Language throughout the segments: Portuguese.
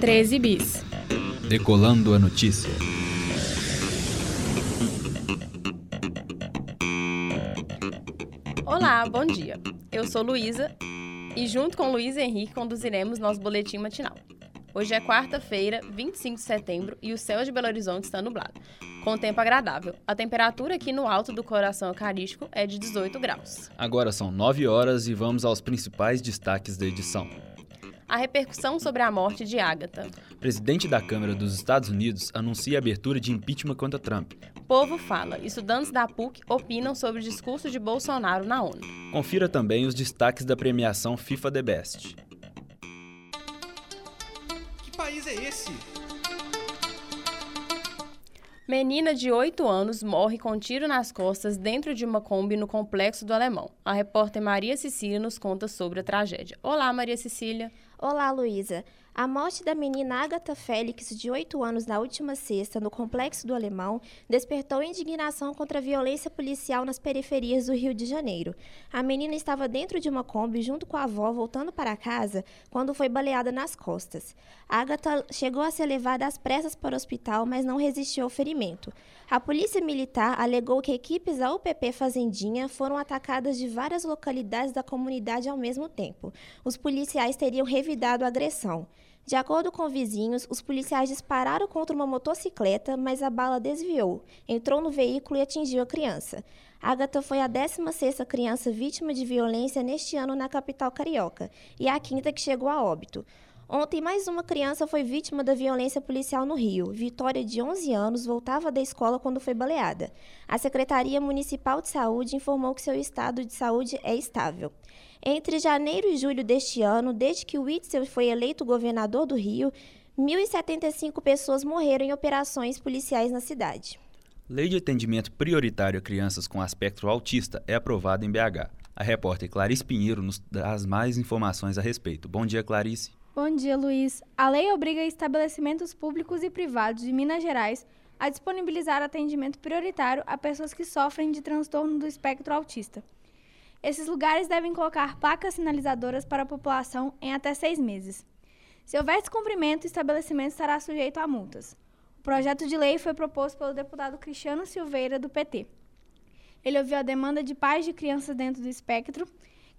13 bis. Decolando a notícia. Olá, bom dia. Eu sou Luísa e junto com Luiz Henrique conduziremos nosso boletim matinal. Hoje é quarta-feira, 25 de setembro, e o céu de Belo Horizonte está nublado, com tempo agradável. A temperatura aqui no alto do coração eucarístico é de 18 graus. Agora são 9 horas e vamos aos principais destaques da edição. A repercussão sobre a morte de Agatha. Presidente da Câmara dos Estados Unidos anuncia a abertura de impeachment contra Trump. Povo fala. Estudantes da PUC opinam sobre o discurso de Bolsonaro na ONU. Confira também os destaques da premiação FIFA The Best. Que país é esse? Menina de 8 anos morre com tiro nas costas dentro de uma Kombi no Complexo do Alemão. A repórter Maria Cecília nos conta sobre a tragédia. Olá, Maria Cecília. Olá, Luísa. A morte da menina Agatha Félix, de 8 anos, na última sexta, no Complexo do Alemão, despertou indignação contra a violência policial nas periferias do Rio de Janeiro. A menina estava dentro de uma Kombi junto com a avó, voltando para casa, quando foi baleada nas costas. Agatha chegou a ser levada às pressas para o hospital, mas não resistiu ao ferimento. A polícia militar alegou que equipes da UPP Fazendinha foram atacadas de várias localidades da comunidade ao mesmo tempo. Os policiais teriam revidado a agressão. De acordo com vizinhos, os policiais dispararam contra uma motocicleta, mas a bala desviou, entrou no veículo e atingiu a criança. Agatha foi a 16ª criança vítima de violência neste ano na capital carioca e a quinta que chegou a óbito. Ontem, mais uma criança foi vítima da violência policial no Rio. Vitória, de 11 anos, voltava da escola quando foi baleada. A Secretaria Municipal de Saúde informou que seu estado de saúde é estável. Entre janeiro e julho deste ano, desde que Witzel foi eleito governador do Rio, 1.075 pessoas morreram em operações policiais na cidade. Lei de atendimento prioritário a crianças com aspecto autista é aprovada em BH. A repórter Clarice Pinheiro nos traz mais informações a respeito. Bom dia, Clarice. Bom dia, Luiz. A lei obriga estabelecimentos públicos e privados de Minas Gerais a disponibilizar atendimento prioritário a pessoas que sofrem de transtorno do espectro autista. Esses lugares devem colocar placas sinalizadoras para a população em até seis meses. Se houver descumprimento, o estabelecimento estará sujeito a multas. O projeto de lei foi proposto pelo deputado Cristiano Silveira, do PT. Ele ouviu a demanda de pais de crianças dentro do espectro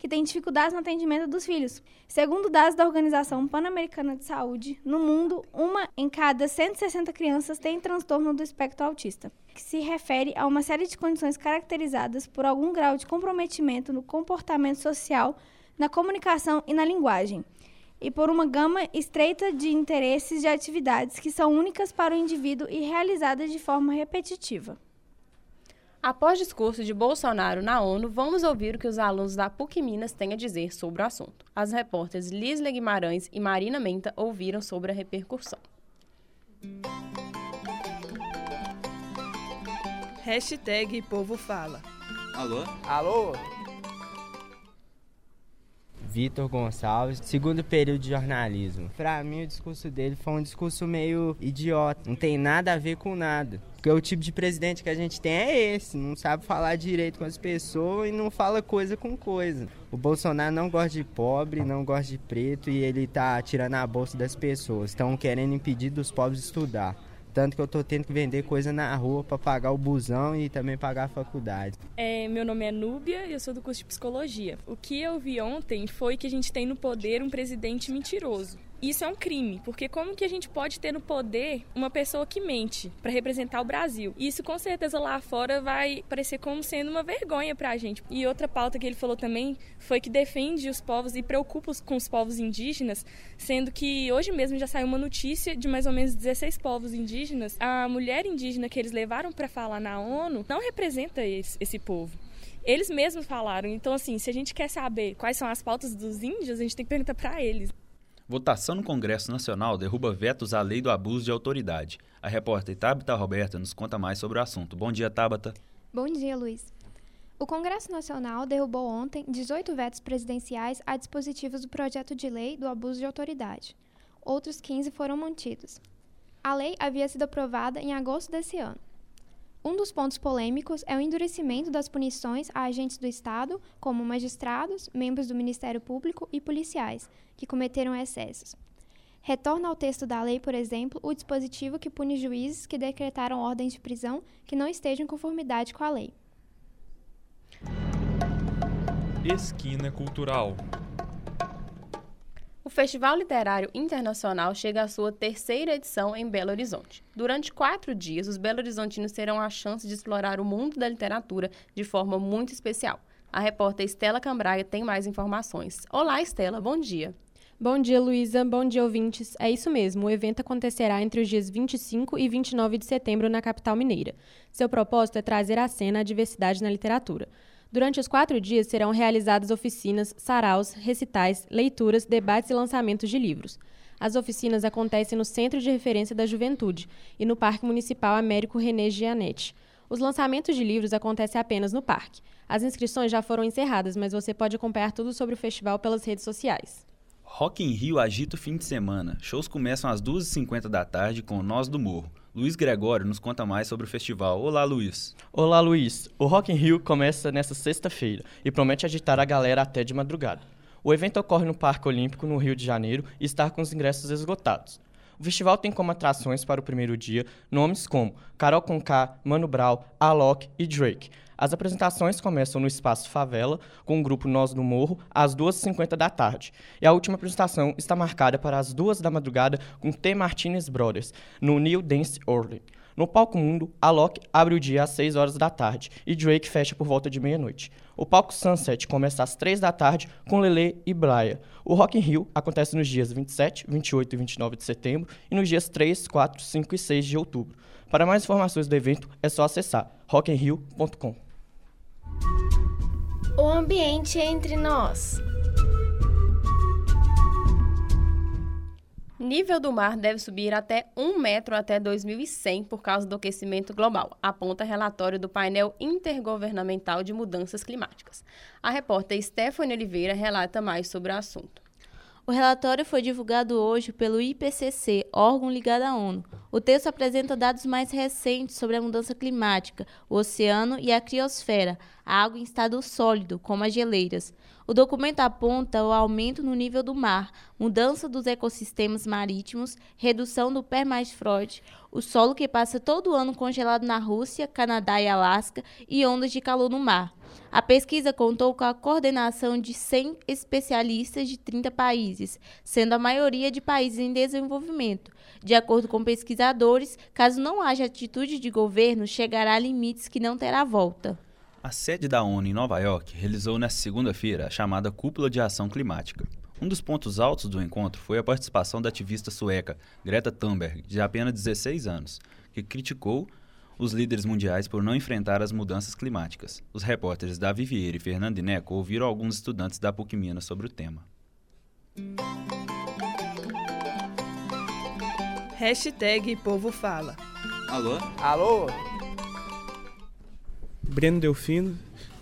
que têm dificuldades no atendimento dos filhos. Segundo dados da Organização Pan-Americana de Saúde, no mundo, uma em cada 160 crianças tem transtorno do espectro autista, que se refere a uma série de condições caracterizadas por algum grau de comprometimento no comportamento social, na comunicação e na linguagem, e por uma gama estreita de interesses de atividades que são únicas para o indivíduo e realizadas de forma repetitiva. Após discurso de Bolsonaro na ONU, vamos ouvir o que os alunos da PUC Minas têm a dizer sobre o assunto. As repórteres Lisle Guimarães e Marina Menta ouviram sobre a repercussão. Hashtag Povo Fala. Alô? Alô? Vitor Gonçalves, segundo período de jornalismo. Para mim, o discurso dele foi um discurso meio idiota, não tem nada a ver com nada. Porque o tipo de presidente que a gente tem é esse, não sabe falar direito com as pessoas e não fala coisa com coisa. O Bolsonaro não gosta de pobre, não gosta de preto e ele tá tirando a bolsa das pessoas. Estão querendo impedir dos pobres estudar. Tanto que eu tô tendo que vender coisa na rua para pagar o busão e também pagar a faculdade. É, meu nome é Núbia e eu sou do curso de psicologia. O que eu vi ontem foi que a gente tem no poder um presidente mentiroso isso é um crime, porque como que a gente pode ter no poder uma pessoa que mente para representar o Brasil? Isso com certeza lá fora vai parecer como sendo uma vergonha para a gente. E outra pauta que ele falou também foi que defende os povos e preocupa com os povos indígenas, sendo que hoje mesmo já saiu uma notícia de mais ou menos 16 povos indígenas. A mulher indígena que eles levaram para falar na ONU não representa esse, esse povo. Eles mesmos falaram. Então, assim, se a gente quer saber quais são as pautas dos índios, a gente tem que perguntar para eles. Votação no Congresso Nacional derruba vetos à lei do abuso de autoridade. A repórter Tabata Roberta nos conta mais sobre o assunto. Bom dia, Tabata. Bom dia, Luiz. O Congresso Nacional derrubou ontem 18 vetos presidenciais a dispositivos do projeto de lei do abuso de autoridade. Outros 15 foram mantidos. A lei havia sido aprovada em agosto desse ano. Um dos pontos polêmicos é o endurecimento das punições a agentes do Estado, como magistrados, membros do Ministério Público e policiais, que cometeram excessos. Retorna ao texto da lei, por exemplo, o dispositivo que pune juízes que decretaram ordens de prisão que não estejam em conformidade com a lei. Esquina Cultural. O Festival Literário Internacional chega à sua terceira edição em Belo Horizonte. Durante quatro dias, os belo-horizontinos terão a chance de explorar o mundo da literatura de forma muito especial. A repórter Estela Cambraia tem mais informações. Olá, Estela, bom dia. Bom dia, Luísa. Bom dia, ouvintes. É isso mesmo, o evento acontecerá entre os dias 25 e 29 de setembro na capital mineira. Seu propósito é trazer à cena a diversidade na literatura. Durante os quatro dias serão realizadas oficinas, saraus, recitais, leituras, debates e lançamentos de livros. As oficinas acontecem no Centro de Referência da Juventude e no Parque Municipal Américo René Gianetti. Os lançamentos de livros acontecem apenas no parque. As inscrições já foram encerradas, mas você pode acompanhar tudo sobre o festival pelas redes sociais. Rock in Rio agita o fim de semana. Shows começam às 2h50 da tarde com Nós do Morro. Luiz Gregório nos conta mais sobre o festival. Olá, Luiz. Olá, Luiz. O Rock in Rio começa nesta sexta-feira e promete agitar a galera até de madrugada. O evento ocorre no Parque Olímpico, no Rio de Janeiro, e está com os ingressos esgotados. O festival tem como atrações para o primeiro dia nomes como Carol Conká, Mano Brown, Alok e Drake, as apresentações começam no Espaço Favela, com o grupo Nós do Morro, às 2h50 da tarde. E a última apresentação está marcada para as 2 da madrugada com T. Martinez Brothers, no New Dance Orly. No palco mundo, Alok abre o dia às 6 horas da tarde e Drake fecha por volta de meia-noite. O palco Sunset começa às 3 da tarde com Lele e Braia. O Rock in Rio acontece nos dias 27, 28 e 29 de setembro e nos dias 3, 4, 5 e 6 de outubro. Para mais informações do evento, é só acessar rockinrio.com. O ambiente entre nós. Nível do mar deve subir até 1 metro até 2100 por causa do aquecimento global, aponta relatório do painel intergovernamental de mudanças climáticas. A repórter Stephanie Oliveira relata mais sobre o assunto. O relatório foi divulgado hoje pelo IPCC, órgão ligado à ONU. O texto apresenta dados mais recentes sobre a mudança climática, o oceano e a criosfera, a água em estado sólido, como as geleiras. O documento aponta o aumento no nível do mar, mudança dos ecossistemas marítimos, redução do permafrost, o solo que passa todo ano congelado na Rússia, Canadá e Alasca e ondas de calor no mar. A pesquisa contou com a coordenação de 100 especialistas de 30 países, sendo a maioria de países em desenvolvimento. De acordo com pesquisadores, caso não haja atitude de governo, chegará a limites que não terá volta. A sede da ONU em Nova York realizou nesta segunda-feira a chamada Cúpula de Ação Climática. Um dos pontos altos do encontro foi a participação da ativista sueca Greta Thunberg, de apenas 16 anos, que criticou os líderes mundiais por não enfrentar as mudanças climáticas. Os repórteres Davi Vieira e Fernando Ineco ouviram alguns estudantes da PUC Minas sobre o tema. Hashtag Povo Fala. Alô? Alô? Breno Delfino,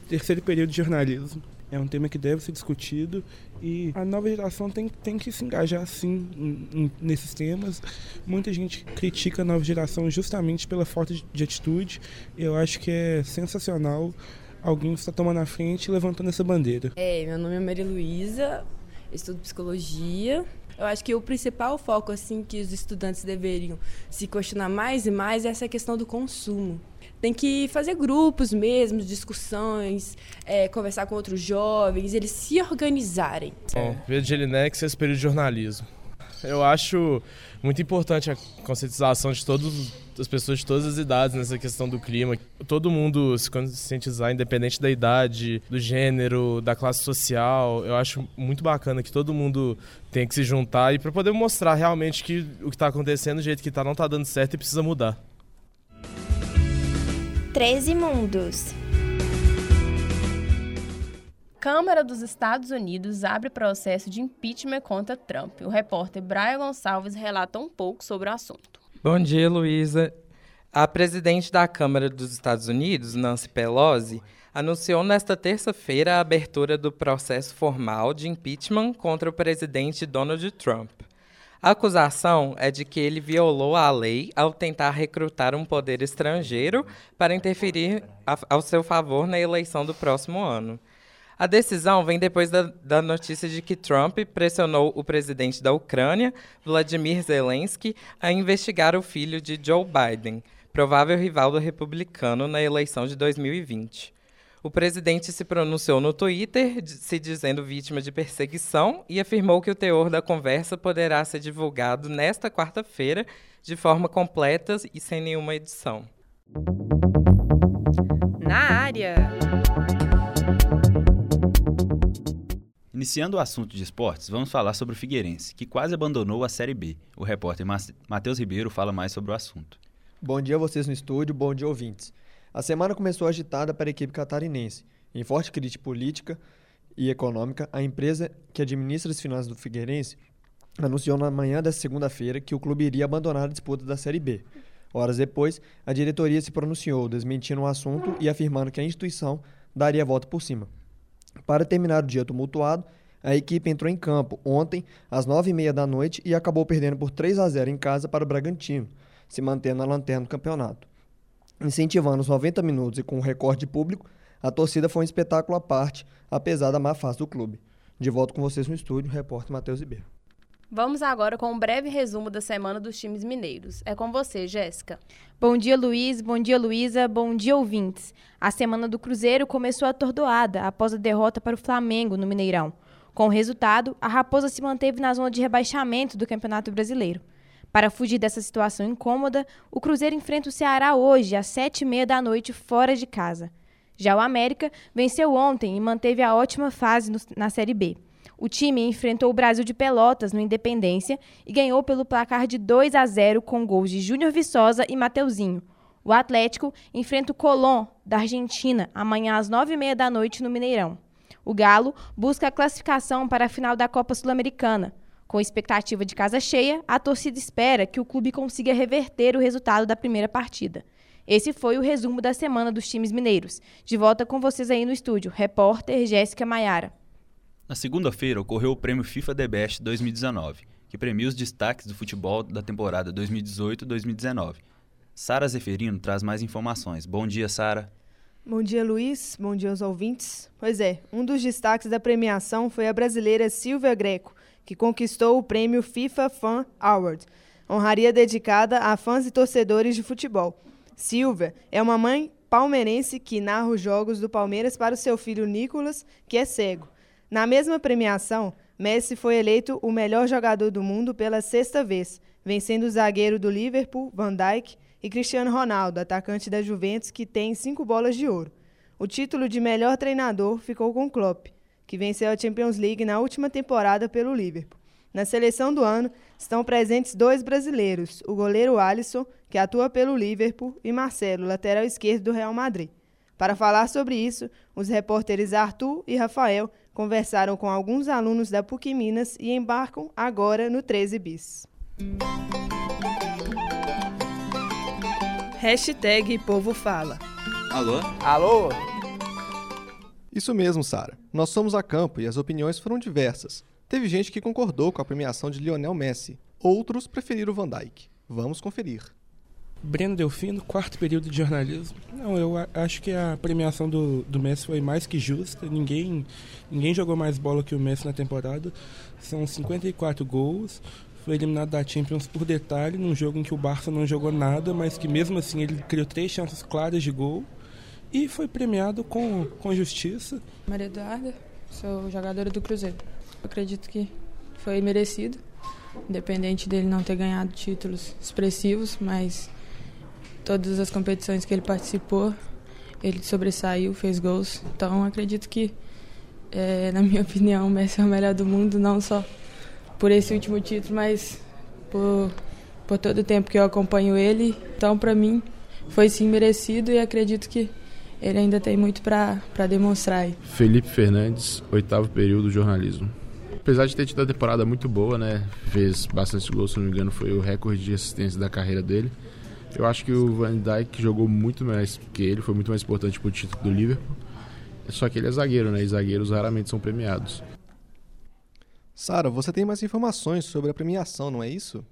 terceiro período de jornalismo. É um tema que deve ser discutido e a nova geração tem, tem que se engajar sim em, em, nesses temas. Muita gente critica a nova geração justamente pela falta de, de atitude. Eu acho que é sensacional alguém estar tomando a frente e levantando essa bandeira. É, meu nome é Maria Luísa, estudo psicologia. Eu acho que o principal foco assim que os estudantes deveriam se questionar mais e mais é essa questão do consumo tem que fazer grupos mesmo, discussões, é, conversar com outros jovens, eles se organizarem. Bom, de Linex esse período de jornalismo. Eu acho muito importante a conscientização de todas as pessoas de todas as idades nessa questão do clima. Todo mundo se conscientizar, independente da idade, do gênero, da classe social. Eu acho muito bacana que todo mundo tem que se juntar e para poder mostrar realmente que o que está acontecendo, do jeito que está, não está dando certo e precisa mudar. 13 Mundos. Câmara dos Estados Unidos abre processo de impeachment contra Trump. O repórter Brian Gonçalves relata um pouco sobre o assunto. Bom dia, Luísa. A presidente da Câmara dos Estados Unidos, Nancy Pelosi, anunciou nesta terça-feira a abertura do processo formal de impeachment contra o presidente Donald Trump. A acusação é de que ele violou a lei ao tentar recrutar um poder estrangeiro para interferir a, ao seu favor na eleição do próximo ano. A decisão vem depois da, da, notícia de que Trump pressionou o presidente da Ucrânia, Vladimir Zelensky, a investigar o filho de Joe Biden, provável rival do republicano na eleição de 2020. O presidente se pronunciou no Twitter, se dizendo vítima de perseguição, e afirmou que o teor da conversa poderá ser divulgado nesta quarta-feira de forma completa e sem nenhuma edição. Na área. Iniciando o assunto de esportes, vamos falar sobre o Figueirense, que quase abandonou a Série B. O repórter Matheus Ribeiro fala mais sobre o assunto. Bom dia a vocês no estúdio, bom dia ouvintes. A semana começou agitada para a equipe catarinense. Em forte crítica política e econômica, a empresa que administra as finanças do Figueirense anunciou na manhã desta segunda-feira que o clube iria abandonar a disputa da Série B. Horas depois, a diretoria se pronunciou, desmentindo o assunto e afirmando que a instituição daria a volta por cima. Para terminar o dia tumultuado, a equipe entrou em campo ontem, às nove e meia da noite, e acabou perdendo por 3 a 0 em casa para o Bragantino, se mantendo na lanterna do campeonato. Incentivando os 90 minutos e com um recorde público, a torcida foi um espetáculo à parte, apesar da má fase do clube. De volta com vocês no estúdio, repórter Matheus Ribeiro. Vamos agora com um breve resumo da semana dos times mineiros. É com você, Jéssica. Bom dia, Luiz. Bom dia, Luísa. Bom dia, ouvintes. A semana do Cruzeiro começou atordoada após a derrota para o Flamengo no Mineirão. Com o resultado, a Raposa se manteve na zona de rebaixamento do Campeonato Brasileiro. Para fugir dessa situação incômoda, o Cruzeiro enfrenta o Ceará hoje, às sete e meia da noite, fora de casa. Já o América venceu ontem e manteve a ótima fase na Série B. O time enfrentou o Brasil de Pelotas no Independência e ganhou pelo placar de 2 a 0 com gols de Júnior Viçosa e Mateuzinho. O Atlético enfrenta o Colón, da Argentina, amanhã às nove e meia da noite no Mineirão. O Galo busca a classificação para a final da Copa Sul-Americana. Com expectativa de casa cheia, a torcida espera que o clube consiga reverter o resultado da primeira partida. Esse foi o resumo da semana dos times mineiros. De volta com vocês aí no estúdio, repórter Jéssica Maiara. Na segunda-feira ocorreu o prêmio FIFA The Best 2019, que premia os destaques do futebol da temporada 2018-2019. Sara Zeferino traz mais informações. Bom dia, Sara. Bom dia, Luiz. Bom dia aos ouvintes. Pois é, um dos destaques da premiação foi a brasileira Silvia Greco, que conquistou o prêmio FIFA Fan Award, honraria dedicada a fãs e torcedores de futebol. Silvia é uma mãe palmeirense que narra os jogos do Palmeiras para o seu filho Nicolas, que é cego. Na mesma premiação, Messi foi eleito o melhor jogador do mundo pela sexta vez, vencendo o zagueiro do Liverpool, Van Dijk, e Cristiano Ronaldo, atacante da Juventus, que tem cinco bolas de ouro. O título de melhor treinador ficou com Klopp, que venceu a Champions League na última temporada pelo Liverpool. Na seleção do ano estão presentes dois brasileiros, o goleiro Alisson, que atua pelo Liverpool, e Marcelo, lateral esquerdo do Real Madrid. Para falar sobre isso, os repórteres Arthur e Rafael conversaram com alguns alunos da PUC Minas e embarcam agora no 13 Bis. Hashtag Povo Fala. Alô? Alô? Isso mesmo, Sara. Nós somos a campo e as opiniões foram diversas. Teve gente que concordou com a premiação de Lionel Messi, outros preferiram Van Dijk. Vamos conferir. Breno Delfino, quarto período de jornalismo. Não, eu acho que a premiação do, do Messi foi mais que justa. Ninguém, ninguém jogou mais bola que o Messi na temporada. São 54 gols. Foi eliminado da Champions por detalhe, num jogo em que o Barça não jogou nada, mas que mesmo assim ele criou três chances claras de gol e foi premiado com, com justiça. Maria Eduarda, sou jogadora do Cruzeiro. acredito que foi merecido, independente dele não ter ganhado títulos expressivos, mas todas as competições que ele participou, ele sobressaiu, fez gols. Então acredito que, é, na minha opinião, o Messi é o melhor do mundo, não só por esse último título, mas por, por todo o tempo que eu acompanho ele. Então, para mim, foi sim merecido e acredito que ele ainda tem muito para demonstrar. Felipe Fernandes, oitavo período jornalismo. Apesar de ter tido a temporada muito boa, né? Fez bastante gols, se não me engano, foi o recorde de assistência da carreira dele. Eu acho que o Van Dijk jogou muito mais que ele, foi muito mais importante para o título do Liverpool. Só que ele é zagueiro, né? E zagueiros raramente são premiados. Sara, você tem mais informações sobre a premiação, não é isso?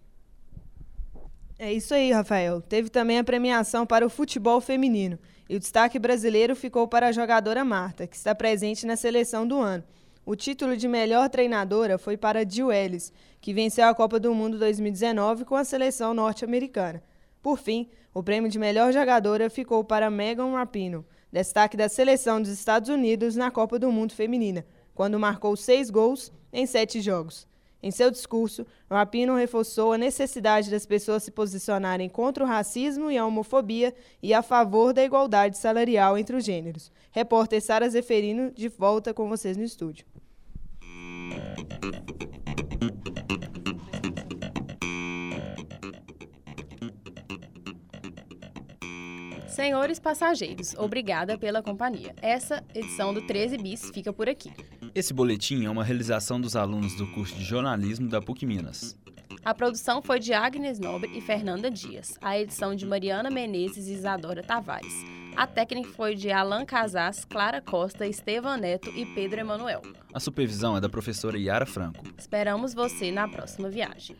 É isso aí, Rafael. Teve também a premiação para o futebol feminino. E o destaque brasileiro ficou para a jogadora Marta, que está presente na seleção do ano. O título de melhor treinadora foi para Jill Ellis, que venceu a Copa do Mundo 2019 com a seleção norte-americana. Por fim, o prêmio de melhor jogadora ficou para Megan Rapinoe, destaque da seleção dos Estados Unidos na Copa do Mundo Feminina, quando marcou seis gols em sete jogos. Em seu discurso, Rapino reforçou a necessidade das pessoas se posicionarem contra o racismo e a homofobia e a favor da igualdade salarial entre os gêneros. Repórter Sara Zeferino, de volta com vocês no estúdio. Senhores passageiros, obrigada pela companhia. Essa edição do 13 Bis fica por aqui. Esse boletim é uma realização dos alunos do curso de jornalismo da PUC Minas. A produção foi de Agnes Nobre e Fernanda Dias. A edição de Mariana Menezes e Isadora Tavares. A técnica foi de Alan Casas, Clara Costa, Estevam Neto e Pedro Emanuel. A supervisão é da professora Yara Franco. Esperamos você na próxima viagem.